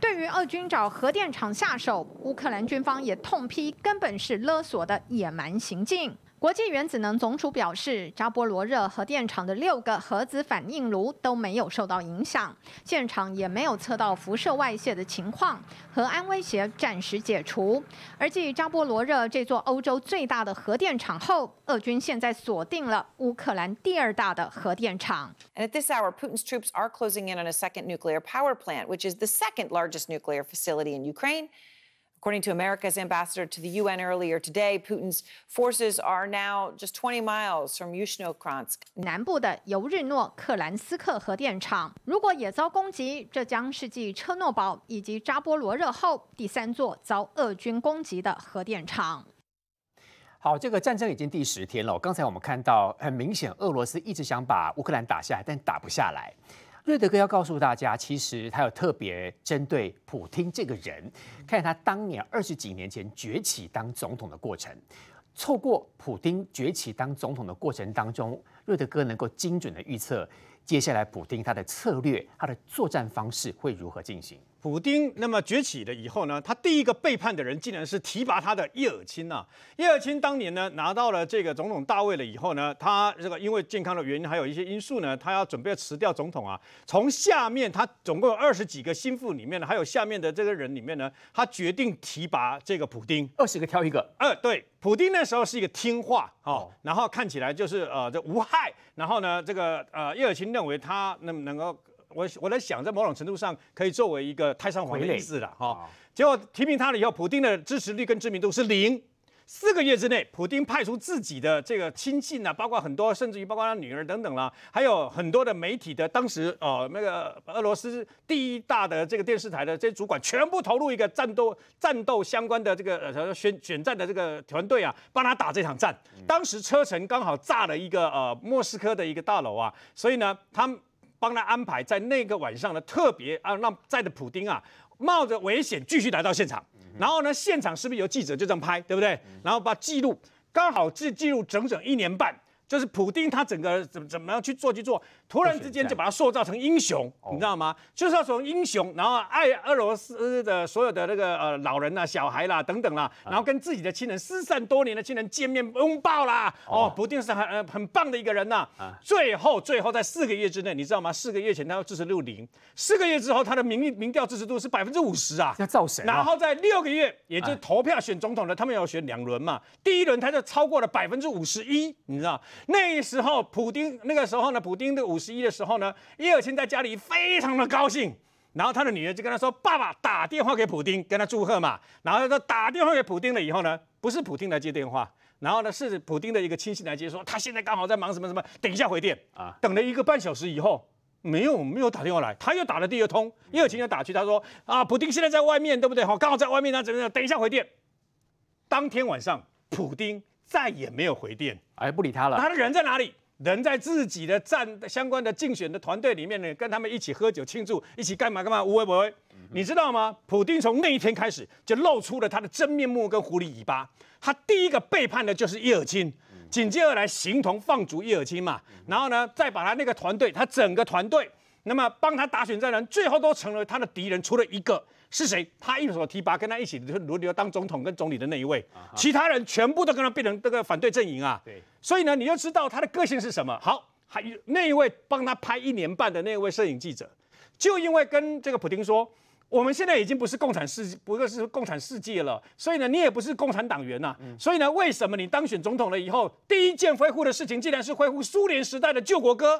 对于俄军找核电厂下手，乌克兰军方也痛批，根本是勒索的野蛮行径。国际原子能总署表示，扎波罗热核电厂的六个核子反应炉都没有受到影响，现场也没有测到辐射外泄的情况，核安威胁暂时解除。而继扎波罗热这座欧洲最大的核电厂后，俄军现在锁定了乌克兰第二大的核电厂。And at this hour, Putin's troops are closing in on a second nuclear power plant, which is the second largest nuclear facility in Ukraine. According to America's ambassador to the UN earlier today, Putin's forces are now just 20 miles from Yuzhno-Kransk. 南部的尤日诺克兰斯克核电厂如果也遭攻击，这将是继车诺堡以及扎波罗热后第三座遭俄军攻击的核电厂。好，这个战争已经第十天了。刚才我们看到，很明显，俄罗斯一直想把乌克兰打下来，但打不下来。瑞德哥要告诉大家，其实他有特别针对普京这个人，看他当年二十几年前崛起当总统的过程。透过普京崛起当总统的过程当中，瑞德哥能够精准的预测，接下来普京他的策略、他的作战方式会如何进行？普丁那么崛起了以后呢，他第一个背叛的人竟然是提拔他的叶尔钦呐。叶尔钦当年呢拿到了这个总统大位了以后呢，他这个因为健康的原因还有一些因素呢，他要准备辞掉总统啊。从下面他总共有二十几个心腹里面呢，还有下面的这个人里面呢，他决定提拔这个普丁，二十个挑一个。呃，对，普丁那时候是一个听话哦，然后看起来就是呃这无害，然后呢这个呃叶尔钦认为他能能够。我我在想，在某种程度上可以作为一个太上皇的意思了哈。结果提名他了以后，普丁的支持率跟知名度是零。四个月之内，普丁派出自己的这个亲信啊，包括很多，甚至于包括他女儿等等啦，还有很多的媒体的，当时哦那个俄罗斯第一大的这个电视台的这些主管，全部投入一个战斗战斗相关的这个呃选选战的这个团队啊，帮他打这场战。当时车臣刚好炸了一个呃莫斯科的一个大楼啊，所以呢，他们。帮他安排在那个晚上呢，特别啊让在的普丁啊冒着危险继续来到现场，然后呢，现场是不是有记者就这样拍，对不对？然后把记录刚好记记录整整一年半。就是普丁他整个怎么怎么样去做去做，突然之间就把他塑造成英雄，你知道吗？就是要从英雄，然后爱俄罗斯的所有的那个呃老人呐、小孩啦等等啦，然后跟自己的亲人失散多年的亲人见面拥抱啦，哦，普丁是很呃很棒的一个人呐。最后最后在四个月之内，你知道吗？四个月前他要支持六零，四个月之后他的民意民调支持度是百分之五十啊，要造神。然后在六个月，也就是投票选总统的，他们要选两轮嘛，第一轮他就超过了百分之五十一，你知道。那时候，普丁那个时候呢，普丁的五十一的时候呢，叶尔钦在家里非常的高兴，然后他的女儿就跟他说：“爸爸打电话给普丁，跟他祝贺嘛。”然后他说打电话给普丁了以后呢，不是普丁来接电话，然后呢是普丁的一个亲信来接，说他现在刚好在忙什么什么，等一下回电啊。等了一个半小时以后，没有没有打电话来，他又打了第二通，叶尔钦又打去，他说：“啊，普丁现在在外面，对不对？好，刚好在外面呢，怎么样？等一下回电。”当天晚上，普丁。再也没有回电，哎，不理他了。他的人在哪里？人在自己的站相关的竞选的团队里面呢，跟他们一起喝酒庆祝，一起干嘛干嘛，无为不为。你知道吗？普丁从那一天开始就露出了他的真面目跟狐狸尾巴。他第一个背叛的就是叶尔钦，紧接着来形同放逐叶尔钦嘛。然后呢，再把他那个团队，他整个团队，那么帮他打选战的人，最后都成了他的敌人，除了一个。是谁？他一手提拔跟他一起轮流当总统跟总理的那一位，其他人全部都跟他变成这个反对阵营啊。对，所以呢，你就知道他的个性是什么。好，还有那一位帮他拍一年半的那一位摄影记者，就因为跟这个普京说，我们现在已经不是共产世，不是共产世界了，所以呢，你也不是共产党员呐。所以呢，为什么你当选总统了以后，第一件恢复的事情，竟然是恢复苏联时代的救国歌？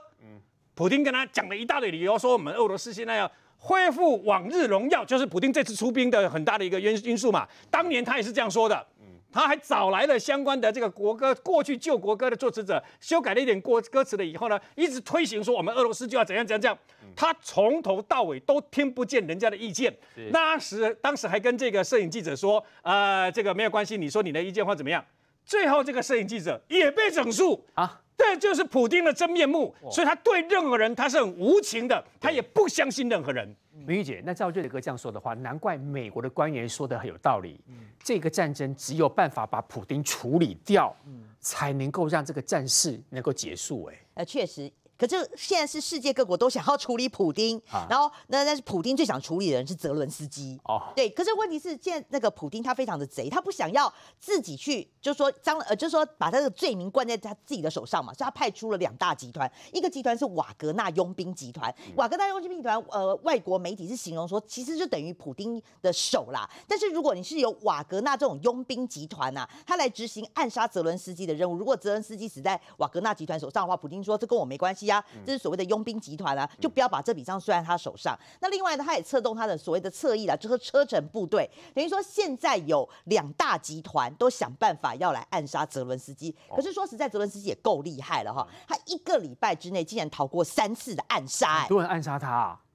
普京跟他讲了一大堆理由，说我们俄罗斯现在要。恢复往日荣耀，就是普京这次出兵的很大的一个因因素嘛。当年他也是这样说的，他还找来了相关的这个国歌，过去旧国歌的作词者，修改了一点歌歌词了以后呢，一直推行说我们俄罗斯就要怎样怎样这样。他从头到尾都听不见人家的意见。那时当时还跟这个摄影记者说，呃，这个没有关系，你说你的意见或怎么样。最后这个摄影记者也被整肃啊。这就是普丁的真面目，所以他对任何人他是很无情的，他也不相信任何人。明玉姐，那照瑞德哥这样说的话，难怪美国的官员说的很有道理。这个战争只有办法把普丁处理掉，才能够让这个战事能够结束。哎，呃，确实。可是现在是世界各国都想要处理普丁，啊、然后那但是普丁最想处理的人是泽伦斯基。哦，对。可是问题是，现在那个普丁他非常的贼，他不想要自己去，就是说张呃，就是说把他的罪名灌在他自己的手上嘛，所以他派出了两大集团，一个集团是瓦格纳佣兵集团。嗯、瓦格纳佣兵集团，呃，外国媒体是形容说，其实就等于普丁的手啦。但是如果你是由瓦格纳这种佣兵集团呐、啊，他来执行暗杀泽伦斯基的任务，如果泽伦斯基死在瓦格纳集团手上的话，普丁说这跟我没关系。这是所谓的佣兵集团啊，就不要把这笔账算在他手上。那另外呢，他也策动他的所谓的侧翼啦，就是车臣部队，等于说现在有两大集团都想办法要来暗杀泽伦斯基。可是说实在，泽伦斯基也够厉害了哈，他一个礼拜之内竟然逃过三次的暗杀，很多人暗杀他啊，很。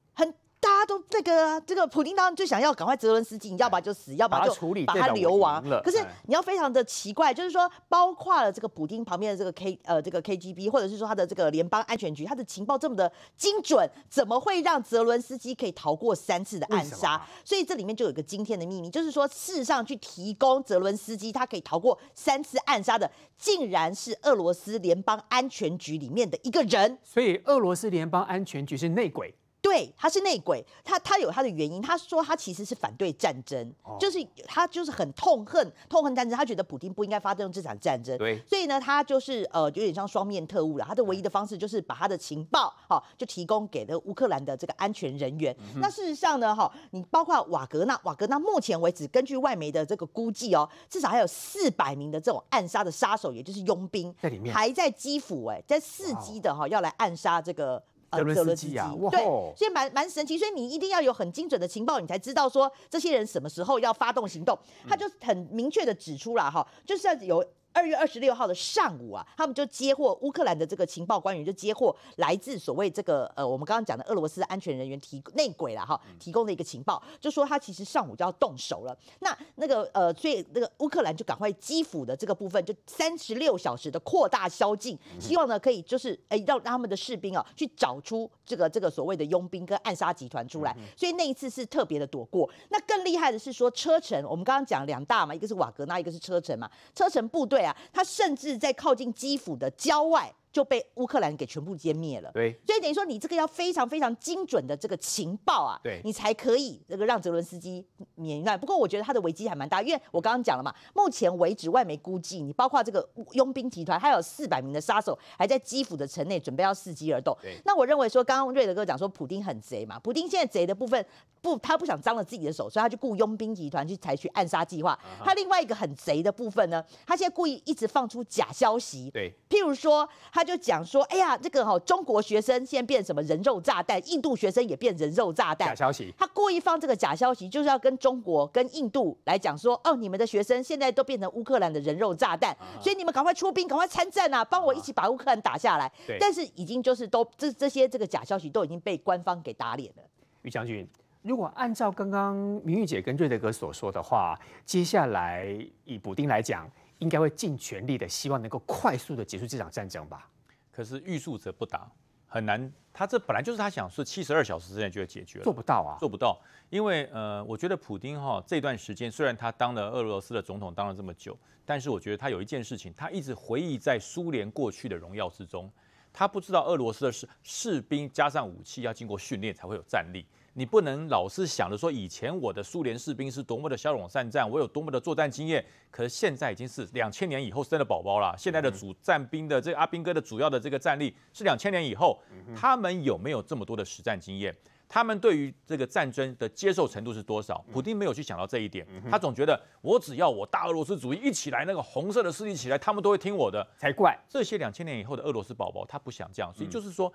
大家都那个这个普丁当然最想要赶快泽伦斯基，你要么就死，要么就处理把他流亡。可是哎你要非常的奇怪，就是说，包括了这个普丁旁边的这个 K 呃这个 KGB，或者是说他的这个联邦安全局，他的情报这么的精准，怎么会让泽伦斯基可以逃过三次的暗杀？所以这里面就有一个惊天的秘密，就是说，事实上去提供泽伦斯基他可以逃过三次暗杀的，竟然是俄罗斯联邦安全局里面的一个人。所以俄罗斯联邦安全局是内鬼。对，他是内鬼，他他有他的原因。他说他其实是反对战争，哦、就是他就是很痛恨痛恨战争，他觉得普丁不应该发动这场战争。对，所以呢，他就是呃有点像双面特务了。他的唯一的方式就是把他的情报哈、哦、就提供给了乌克兰的这个安全人员。嗯、那事实上呢，哈、哦，你包括瓦格纳，瓦格纳目前为止根据外媒的这个估计哦，至少还有四百名的这种暗杀的杀手，也就是佣兵在里面，还在基辅哎，在伺机的哈、哦、要来暗杀这个。泽伦斯基啊，对，所以蛮蛮神奇，所以你一定要有很精准的情报，你才知道说这些人什么时候要发动行动。他就很明确的指出了哈，就是要有。二月二十六号的上午啊，他们就接获乌克兰的这个情报官员就接获来自所谓这个呃，我们刚刚讲的俄罗斯安全人员提内鬼了哈，提供的一个情报，就说他其实上午就要动手了。那那个呃，所以那个乌克兰就赶快基辅的这个部分就三十六小时的扩大宵禁，希望呢可以就是哎让让他们的士兵啊去找出这个这个所谓的佣兵跟暗杀集团出来。所以那一次是特别的躲过。那更厉害的是说车臣，我们刚刚讲两大嘛，一个是瓦格纳，一个是车臣嘛，车臣部队。啊，他甚至在靠近基辅的郊外。就被乌克兰给全部歼灭了。对，所以等于说你这个要非常非常精准的这个情报啊，对，你才可以这个让泽伦斯基免难。不过我觉得他的危机还蛮大，因为我刚刚讲了嘛，目前为止外媒估计，你包括这个佣兵集团，还有四百名的杀手还在基辅的城内准备要伺机而动。对，那我认为说，刚刚瑞德哥讲说普丁很贼嘛，普丁现在贼的部分不，他不想脏了自己的手，所以他就雇佣兵集团去采取暗杀计划。他另外一个很贼的部分呢，他现在故意一直放出假消息。对，譬如说，他就讲说，哎呀。这个哈，中国学生现在变什么人肉炸弹，印度学生也变人肉炸弹。假消息，他故意放这个假消息，就是要跟中国、跟印度来讲说，哦，你们的学生现在都变成乌克兰的人肉炸弹，所以你们赶快出兵，赶快参战啊，帮我一起把乌克兰打下来。但是已经就是都这这些这个假消息都已经被官方给打脸了。于将军，如果按照刚刚明玉姐跟瑞德哥所说的话，接下来以补丁来讲，应该会尽全力的希望能够快速的结束这场战争吧？可是欲速则不达，很难。他这本来就是他想是七十二小时之内就要解决，做不到啊，做不到。因为呃，我觉得普丁哈这段时间虽然他当了俄罗斯的总统当了这么久，但是我觉得他有一件事情，他一直回忆在苏联过去的荣耀之中。他不知道俄罗斯的士士兵加上武器要经过训练才会有战力。你不能老是想着说以前我的苏联士兵是多么的骁勇善战，我有多么的作战经验。可是现在已经是两千年以后生的宝宝了。现在的主战兵的这个阿兵哥的主要的这个战力是两千年以后，他们有没有这么多的实战经验？他们对于这个战争的接受程度是多少？普丁没有去想到这一点，他总觉得我只要我大俄罗斯主义一起来，那个红色的势力起来，他们都会听我的才怪。这些两千年以后的俄罗斯宝宝，他不想这样，所以就是说。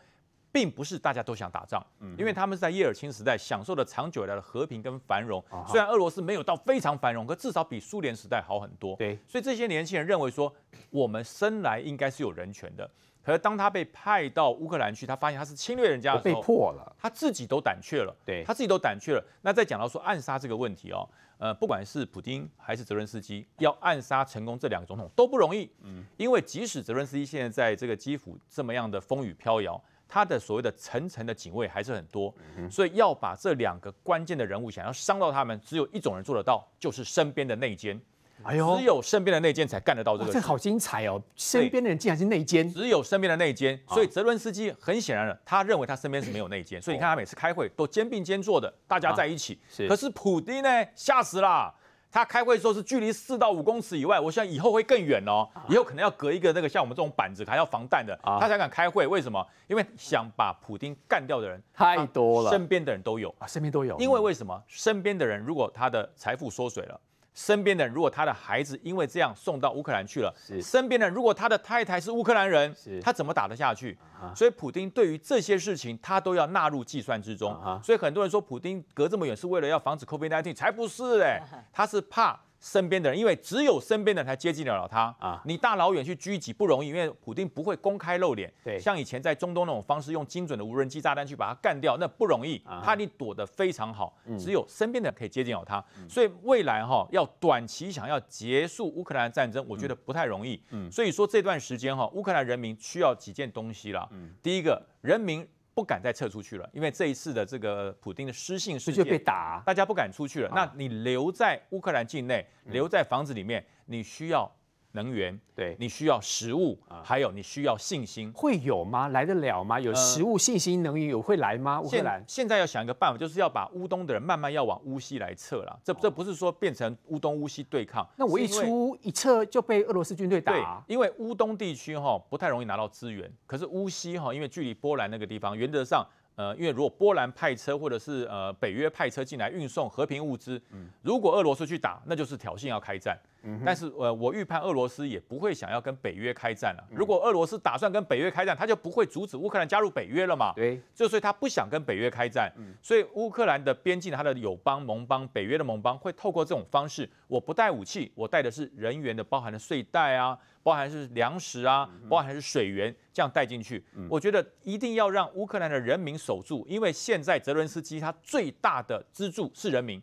并不是大家都想打仗，因为他们是在叶尔钦时代享受了长久以来的和平跟繁荣。虽然俄罗斯没有到非常繁荣，可至少比苏联时代好很多。对，所以这些年轻人认为说，我们生来应该是有人权的。可是当他被派到乌克兰去，他发现他是侵略人家的时候，被迫了，他自己都胆怯了。对，他自己都胆怯了。那再讲到说暗杀这个问题哦，呃，不管是普京还是泽伦斯基，要暗杀成功这两个总统都不容易。嗯，因为即使泽伦斯基现在在这个基辅这么样的风雨飘摇。他的所谓的层层的警卫还是很多，所以要把这两个关键的人物想要伤到他们，只有一种人做得到，就是身边的内奸。哎呦，只有身边的内奸才干得到这个。这好精彩哦！身边的人竟然是内奸，只有身边的内奸。所以泽伦斯基很显然的，他认为他身边是没有内奸，所以你看他每次开会都肩并肩坐的，大家在一起。是，可是普丁呢，吓死了。他开会的时候是距离四到五公尺以外，我想以后会更远哦，以后可能要隔一个那个像我们这种板子还要防弹的，他才敢开会。为什么？因为想把普丁干掉的人太多了，身边的人都有啊，身边都有。因为为什么？身边的人如果他的财富缩水了。身边的人，如果他的孩子因为这样送到乌克兰去了，是。身边的人，如果他的太太是乌克兰人，是。他怎么打得下去？啊、所以普丁对于这些事情，他都要纳入计算之中。啊、所以很多人说，普丁隔这么远是为了要防止 COVID-19，才不是哎、欸，他是怕身边的人，因为只有身边的人才接近得了他啊。你大老远去狙击不容易，因为普丁不会公开露脸。对，像以前在中东那种方式，用精准的无人机炸弹去把他干掉，那不容易。啊、他你躲得非常好，嗯、只有身边的人可以接近到他。嗯、所以未来哈、哦，要短期想要结束乌克兰战争，我觉得不太容易。嗯，所以说这段时间哈、哦，乌克兰人民需要几件东西啦。嗯，第一个，人民。不敢再撤出去了，因为这一次的这个普丁的失信事件被打，大家不敢出去了。那你留在乌克兰境内，留在房子里面，你需要。能源，对，你需要食物，啊，还有你需要信心，会有吗？来得了吗？有食物、信心、能源有会来吗？乌克兰现在要想一个办法，就是要把乌东的人慢慢要往乌西来撤了。这这不是说变成乌东乌西对抗，那我一出一撤就被俄罗斯军队打。对，因为乌东地区哈不太容易拿到资源，可是乌西哈因为距离波兰那个地方，原则上。呃，因为如果波兰派车或者是呃北约派车进来运送和平物资，嗯，如果俄罗斯去打，那就是挑衅要开战。嗯，但是呃，我预判俄罗斯也不会想要跟北约开战了。如果俄罗斯打算跟北约开战，他就不会阻止乌克兰加入北约了嘛。对，就所以他不想跟北约开战。嗯，所以乌克兰的边境，他的友邦、盟邦、北约的盟邦会透过这种方式，我不带武器，我带的是人员的，包含的睡袋啊。包含是粮食啊，包含是水源，这样带进去。我觉得一定要让乌克兰的人民守住，因为现在泽伦斯基他最大的支柱是人民，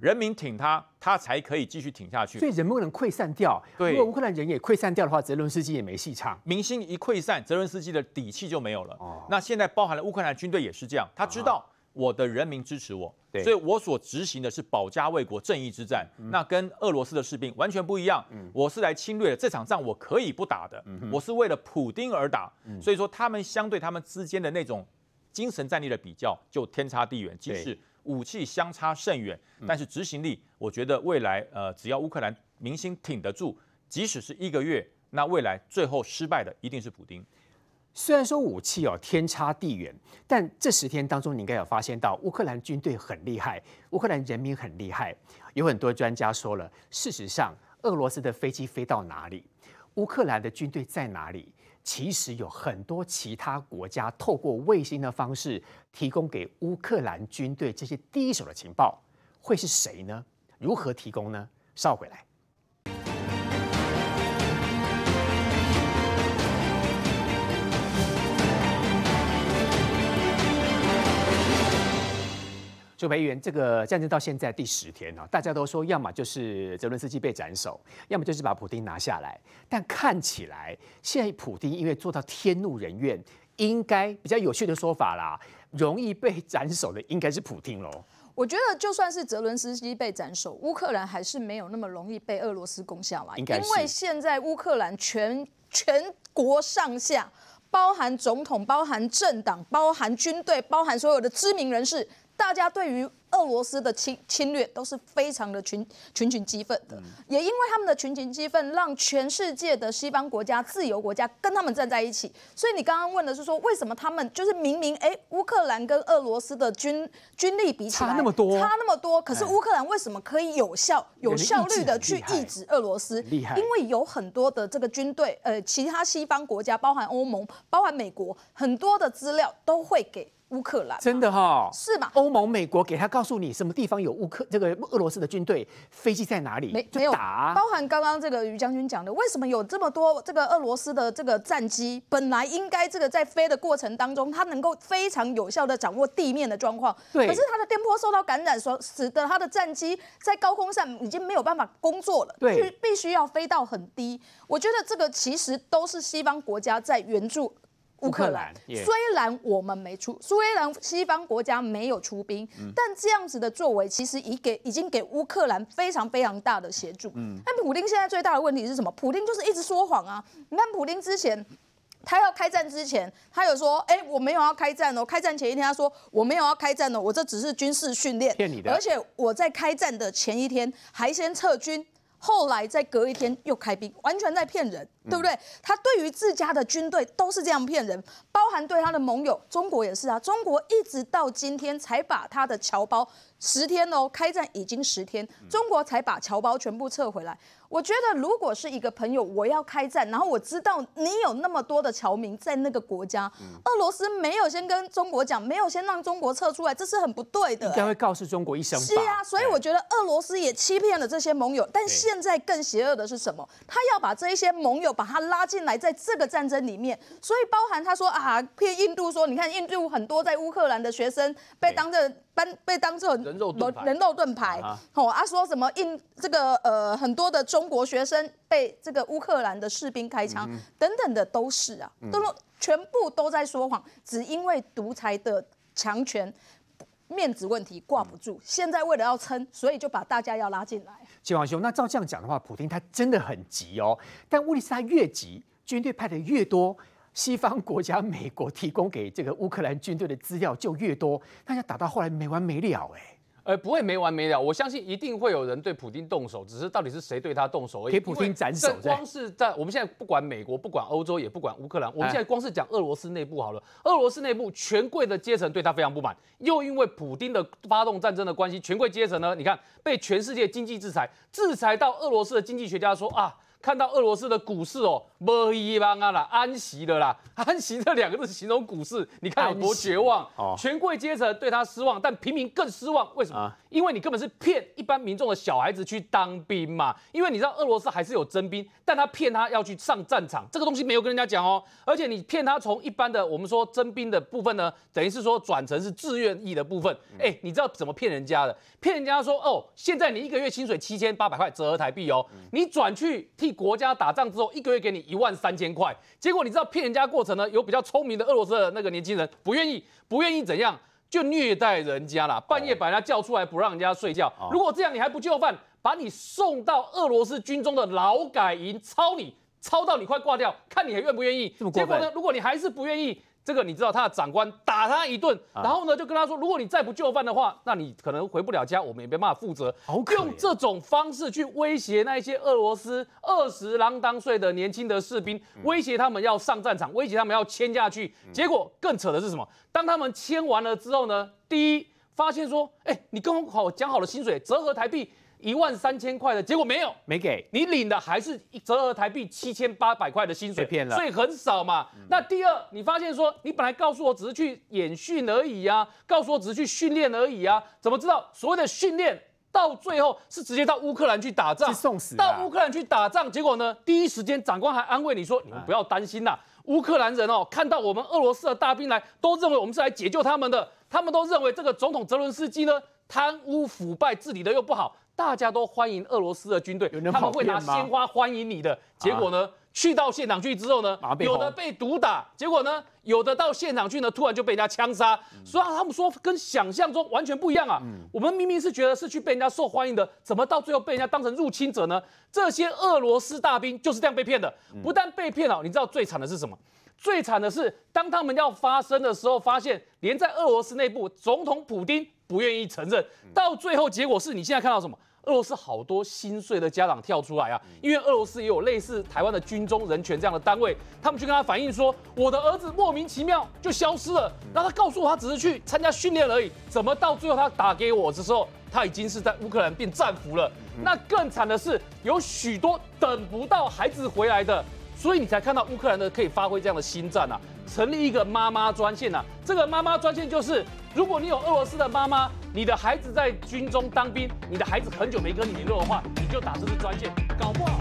人民挺他，他才可以继续挺下去。所以人不能溃散掉。对，如果乌克兰人也溃散掉的话，泽伦斯基也没戏唱。民心一溃散，泽伦斯基的底气就没有了。那现在包含了乌克兰军队也是这样，他知道。我的人民支持我，所以我所执行的是保家卫国、正义之战。嗯、那跟俄罗斯的士兵完全不一样。嗯、我是来侵略的，这场仗我可以不打的。嗯、我是为了普丁而打。嗯、所以说，他们相对他们之间的那种精神战力的比较，就天差地远。即使武器相差甚远，但是执行力，我觉得未来呃，只要乌克兰民心挺得住，即使是一个月，那未来最后失败的一定是普丁。虽然说武器哦天差地远，但这十天当中，你应该有发现到乌克兰军队很厉害，乌克兰人民很厉害。有很多专家说了，事实上，俄罗斯的飞机飞到哪里，乌克兰的军队在哪里，其实有很多其他国家透过卫星的方式提供给乌克兰军队这些第一手的情报，会是谁呢？如何提供呢？稍回来。朱培元，这个战争到现在第十天了，大家都说要么就是泽伦斯基被斩首，要么就是把普丁拿下来。但看起来现在普丁因为做到天怒人怨，应该比较有趣的说法啦，容易被斩首的应该是普廷喽。我觉得就算是泽伦斯基被斩首，乌克兰还是没有那么容易被俄罗斯攻下来，因为现在乌克兰全全国上下，包含总统、包含政党、包含军队、包含所有的知名人士。大家对于俄罗斯的侵侵略都是非常的群群群激愤的，也因为他们的群群激愤，让全世界的西方国家、自由国家跟他们站在一起。所以你刚刚问的是说，为什么他们就是明明哎，乌克兰跟俄罗斯的军军力比起来差那么多，差那么多，可是乌克兰为什么可以有效、有效率的去抑制俄罗斯？厉害，因为有很多的这个军队，呃，其他西方国家，包含欧盟、包含美国，很多的资料都会给。乌克兰真的哈、哦、是吗？欧盟、美国给他告诉你什么地方有乌克这个俄罗斯的军队，飞机在哪里？没没有打，包含刚刚这个于将军讲的，为什么有这么多这个俄罗斯的这个战机？本来应该这个在飞的过程当中，它能够非常有效的掌握地面的状况，对。可是它的电波受到感染，所使得它的战机在高空上已经没有办法工作了，对，必须要飞到很低。我觉得这个其实都是西方国家在援助。乌克兰虽然我们没出，虽然西方国家没有出兵，嗯、但这样子的作为其实已给已经给乌克兰非常非常大的协助。嗯，但普丁现在最大的问题是什么？普丁就是一直说谎啊！你看普丁之前，他要开战之前，他有说，哎、欸，我没有要开战哦。开战前一天他说我没有要开战哦，我这只是军事训练，骗你的。而且我在开战的前一天还先撤军。后来再隔一天又开兵，完全在骗人，对不对？他对于自家的军队都是这样骗人，包含对他的盟友中国也是啊。中国一直到今天才把他的侨胞十天哦，开战已经十天，中国才把侨胞全部撤回来。我觉得，如果是一个朋友，我要开战，然后我知道你有那么多的侨民在那个国家，嗯、俄罗斯没有先跟中国讲，没有先让中国撤出来，这是很不对的。应该会告诉中国一声。是啊，所以我觉得俄罗斯也欺骗了这些盟友。但现在更邪恶的是什么？他要把这一些盟友把他拉进来，在这个战争里面。所以包含他说啊，骗印度说，你看印度很多在乌克兰的学生被当着班被当做人肉盾牌，人肉盾牌。哦，啊说什么印这个呃很多的中。中国学生被这个乌克兰的士兵开枪，等等的都是啊，都全部都在说谎，只因为独裁的强权面子问题挂不住。现在为了要撑，所以就把大家要拉进来。金王兄，那照这样讲的话，普京他真的很急哦。但问题是，他越急，军队派的越多，西方国家美国提供给这个乌克兰军队的资料就越多，大家打到后来没完没了哎。呃，不会没完没了。我相信一定会有人对普京动手，只是到底是谁对他动手而已。给普京斩首。光是在我们现在不管美国，不管欧洲，也不管乌克兰，我们现在光是讲俄罗斯内部好了。俄罗斯内部权贵的阶层对他非常不满，又因为普丁的发动战争的关系，权贵阶层呢，你看被全世界经济制裁，制裁到俄罗斯的经济学家说啊。看到俄罗斯的股市哦，没希望啊啦，安息的啦，安息这两个字形容股市，你看有多绝望。哦，权贵阶层对他失望，但平民更失望。为什么？啊、因为你根本是骗一般民众的小孩子去当兵嘛。因为你知道俄罗斯还是有征兵，但他骗他要去上战场，这个东西没有跟人家讲哦。而且你骗他从一般的我们说征兵的部分呢，等于是说转成是自愿役的部分。哎、嗯，你知道怎么骗人家的？骗人家说哦，现在你一个月薪水七千八百块，折合台币哦，嗯、你转去替。国家打仗之后，一个月给你一万三千块，结果你知道骗人家过程呢？有比较聪明的俄罗斯的那个年轻人不愿意，不愿意怎样，就虐待人家啦，半夜把人家叫出来不让人家睡觉。如果这样你还不就范，把你送到俄罗斯军中的劳改营操你，操到你快挂掉，看你还愿不愿意？结果呢？如果你还是不愿意。这个你知道，他的长官打他一顿，然后呢就跟他说，如果你再不就范的话，那你可能回不了家，我们也没办法负责。用这种方式去威胁那一些俄罗斯二十郎当岁的年轻的士兵，威胁他们要上战场，威胁他们要签下去。结果更扯的是什么？当他们签完了之后呢，第一发现说，哎，你跟我好讲好了薪水，折合台币。一万三千块的结果没有，没给。你领的还是折合台币七千八百块的薪水，骗了，所以很少嘛。嗯、那第二，你发现说你本来告诉我只是去演训而已啊，告诉我只是去训练而已啊，怎么知道？所谓的训练到最后是直接到乌克兰去打仗，送死到乌克兰去打仗，结果呢，第一时间长官还安慰你说，你们不要担心啦，乌克兰人哦，看到我们俄罗斯的大兵来，都认为我们是来解救他们的，他们都认为这个总统泽伦斯基呢贪污腐败，治理的又不好。大家都欢迎俄罗斯的军队，他们会拿鲜花欢迎你的。结果呢，啊、去到现场去之后呢，有的被毒打，结果呢，有的到现场去呢，突然就被人家枪杀。嗯、所以他们说跟想象中完全不一样啊。嗯、我们明明是觉得是去被人家受欢迎的，怎么到最后被人家当成入侵者呢？这些俄罗斯大兵就是这样被骗的。不但被骗了，你知道最惨的是什么？最惨的是当他们要发生的时候，发现连在俄罗斯内部，总统普京不愿意承认。到最后结果是你现在看到什么？俄罗斯好多心碎的家长跳出来啊，因为俄罗斯也有类似台湾的军中人权这样的单位，他们去跟他反映说，我的儿子莫名其妙就消失了，然后他告诉我他只是去参加训练而已，怎么到最后他打给我的时候，他已经是在乌克兰变战俘了。那更惨的是，有许多等不到孩子回来的，所以你才看到乌克兰的可以发挥这样的心战啊，成立一个妈妈专线啊，这个妈妈专线就是。如果你有俄罗斯的妈妈，你的孩子在军中当兵，你的孩子很久没跟你联络的话，你就打这支专线，搞不好。